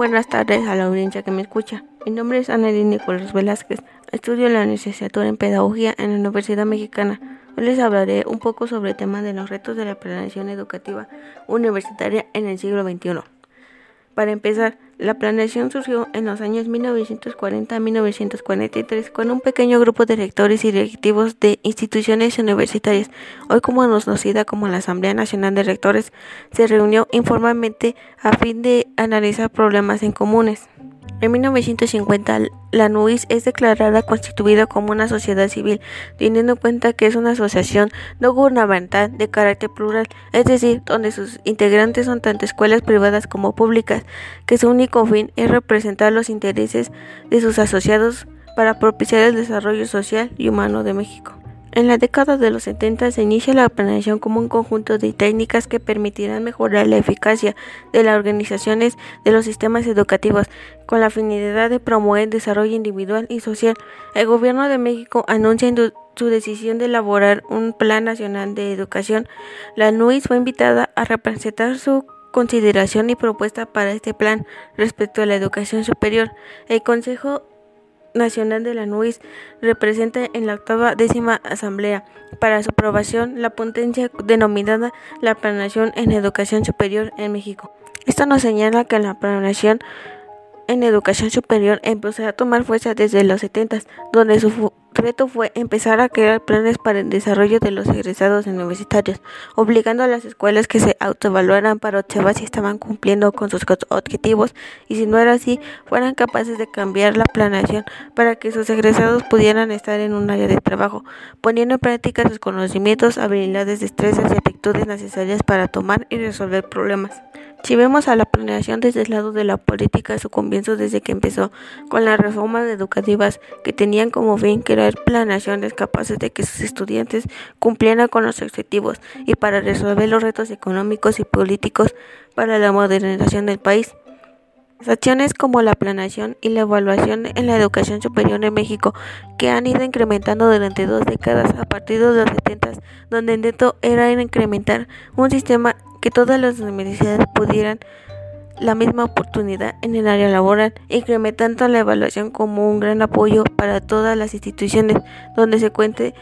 buenas tardes a la audiencia que me escucha. Mi nombre es Annelín Nicolás Velázquez. Estudio la licenciatura en Pedagogía en la Universidad Mexicana. Hoy les hablaré un poco sobre el tema de los retos de la planeación educativa universitaria en el siglo XXI. Para empezar, la planeación surgió en los años 1940 a 1943 con un pequeño grupo de rectores y directivos de instituciones universitarias, hoy como conocida como la Asamblea Nacional de Rectores, se reunió informalmente a fin de analizar problemas en comunes. En 1950, la NUIS es declarada constituida como una sociedad civil, teniendo en cuenta que es una asociación no gubernamental de carácter plural, es decir, donde sus integrantes son tanto escuelas privadas como públicas, que su único fin es representar los intereses de sus asociados para propiciar el desarrollo social y humano de México. En la década de los 70 se inicia la planeación como un conjunto de técnicas que permitirán mejorar la eficacia de las organizaciones de los sistemas educativos con la finalidad de promover desarrollo individual y social. El gobierno de México anuncia su decisión de elaborar un plan nacional de educación. La NUIS fue invitada a representar su consideración y propuesta para este plan respecto a la educación superior. El Consejo Nacional de la NUIS representa en la octava décima asamblea para su aprobación la potencia denominada la planeación en educación superior en México. Esto nos señala que la planeación en educación superior empezó a tomar fuerza desde los 70, donde su reto fue empezar a crear planes para el desarrollo de los egresados universitarios, obligando a las escuelas que se autoevaluaran para observar si estaban cumpliendo con sus objetivos y si no era así, fueran capaces de cambiar la planeación para que sus egresados pudieran estar en un área de trabajo, poniendo en práctica sus conocimientos, habilidades, destrezas y actitudes necesarias para tomar y resolver problemas. Si vemos a la planeación desde el lado de la política, su comienzo desde que empezó con las reformas educativas que tenían como fin crear planeaciones capaces de que sus estudiantes cumplieran con los objetivos y para resolver los retos económicos y políticos para la modernización del país. Acciones como la planeación y la evaluación en la educación superior en México, que han ido incrementando durante dos décadas a partir de los 70, donde el neto era incrementar un sistema que todas las universidades pudieran la misma oportunidad en el área laboral, incrementando la evaluación como un gran apoyo para todas las instituciones donde se cuente,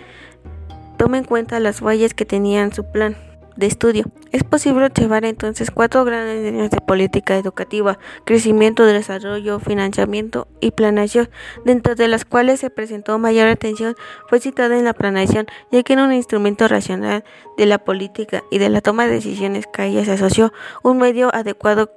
tome en cuenta las fallas que tenían su plan de estudio. Es posible observar entonces cuatro grandes líneas de política educativa, crecimiento, desarrollo, financiamiento y planeación, dentro de las cuales se presentó mayor atención fue citada en la planeación, ya que era un instrumento racional de la política y de la toma de decisiones que a ella se asoció, un medio adecuado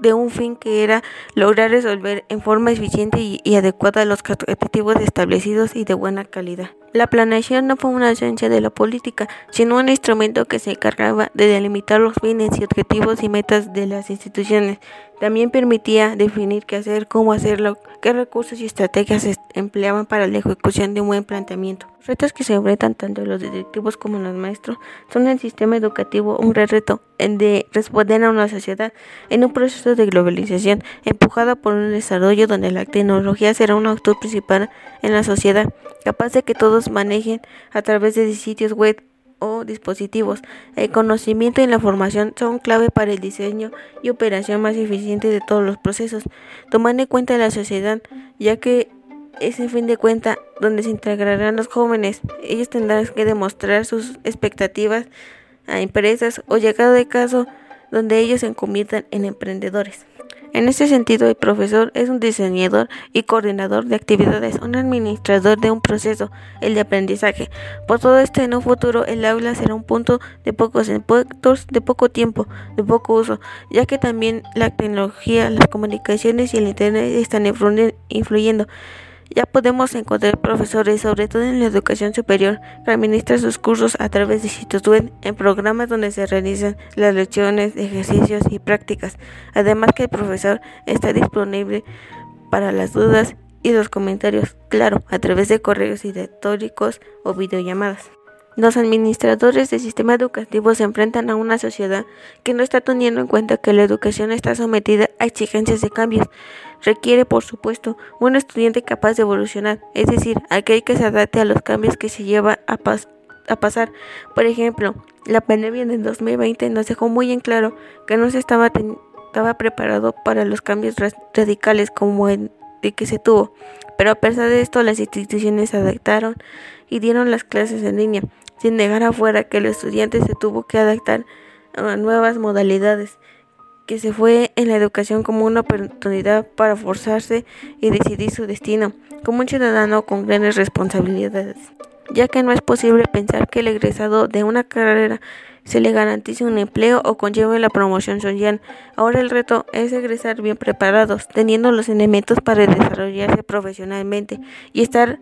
de un fin que era lograr resolver en forma eficiente y, adecuada los objetivos establecidos y de buena calidad. La planeación no fue una esencia de la política, sino un instrumento que se encargaba de delimitar los fines y objetivos y metas de las instituciones. También permitía definir qué hacer, cómo hacerlo, qué recursos y estrategias se empleaban para la ejecución de un buen planteamiento. Los retos que se enfrentan tanto los directivos como los maestros son el sistema educativo un gran reto en de responder a una sociedad en un proceso de globalización empujada por un desarrollo donde la tecnología será un actor principal en la sociedad, capaz de que todos manejen a través de sitios web o dispositivos. El conocimiento y la formación son clave para el diseño y operación más eficiente de todos los procesos, tomando en cuenta la sociedad, ya que es en fin de cuenta donde se integrarán los jóvenes. Ellos tendrán que demostrar sus expectativas a empresas o llegado de caso donde ellos se conviertan en emprendedores. En este sentido, el profesor es un diseñador y coordinador de actividades, un administrador de un proceso, el de aprendizaje. Por todo esto, en un futuro, el aula será un punto de pocos impuestos, de poco tiempo, de poco uso, ya que también la tecnología, las comunicaciones y el Internet están influyendo ya podemos encontrar profesores, sobre todo en la educación superior, que administran sus cursos a través de sitios web, en programas donde se realizan las lecciones, ejercicios y prácticas. Además que el profesor está disponible para las dudas y los comentarios, claro, a través de correos electrónicos o videollamadas. Los administradores del sistema educativo se enfrentan a una sociedad que no está teniendo en cuenta que la educación está sometida a exigencias de cambios. Requiere, por supuesto, un estudiante capaz de evolucionar, es decir, aquel que se adapte a los cambios que se lleva a, pasar. Por ejemplo, la pandemia del 2020 nos dejó muy en claro que no se estaba estaba preparado para los cambios radicales como el de que se tuvo, pero a pesar de esto las instituciones se adaptaron y dieron las clases en línea, sin negar afuera que el estudiante se tuvo que adaptar a nuevas modalidades, que se fue en la educación como una oportunidad para forzarse y decidir su destino, como un ciudadano con grandes responsabilidades, ya que no es posible pensar que el egresado de una carrera se le garantice un empleo o conlleve la promoción social. Ahora el reto es egresar bien preparados, teniendo los elementos para desarrollarse profesionalmente y estar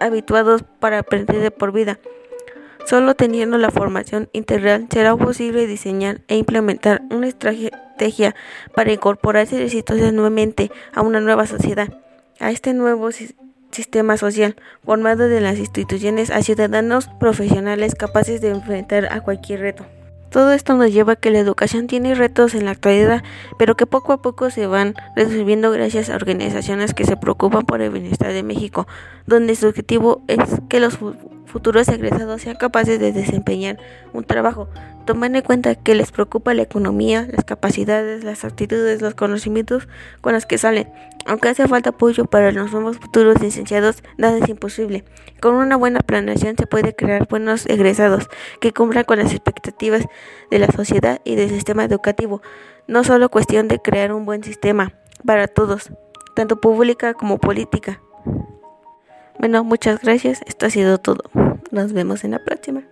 habituados para aprender de por vida. Solo teniendo la formación integral será posible diseñar e implementar una estrategia para incorporarse exitosamente a una nueva sociedad, a este nuevo sistema social formado de las instituciones a ciudadanos profesionales capaces de enfrentar a cualquier reto. Todo esto nos lleva a que la educación tiene retos en la actualidad, pero que poco a poco se van resolviendo gracias a organizaciones que se preocupan por el bienestar de México, donde su objetivo es que los futuros egresados sean capaces de desempeñar un trabajo, tomando en cuenta que les preocupa la economía, las capacidades, las actitudes, los conocimientos con los que salen. Aunque hace falta apoyo para los nuevos futuros licenciados, nada es imposible. Con una buena planeación se puede crear buenos egresados que cumplan con las expectativas de la sociedad y del sistema educativo. No solo cuestión de crear un buen sistema para todos, tanto pública como política. Bueno, muchas gracias. Esto ha sido todo. Nos vemos en la próxima.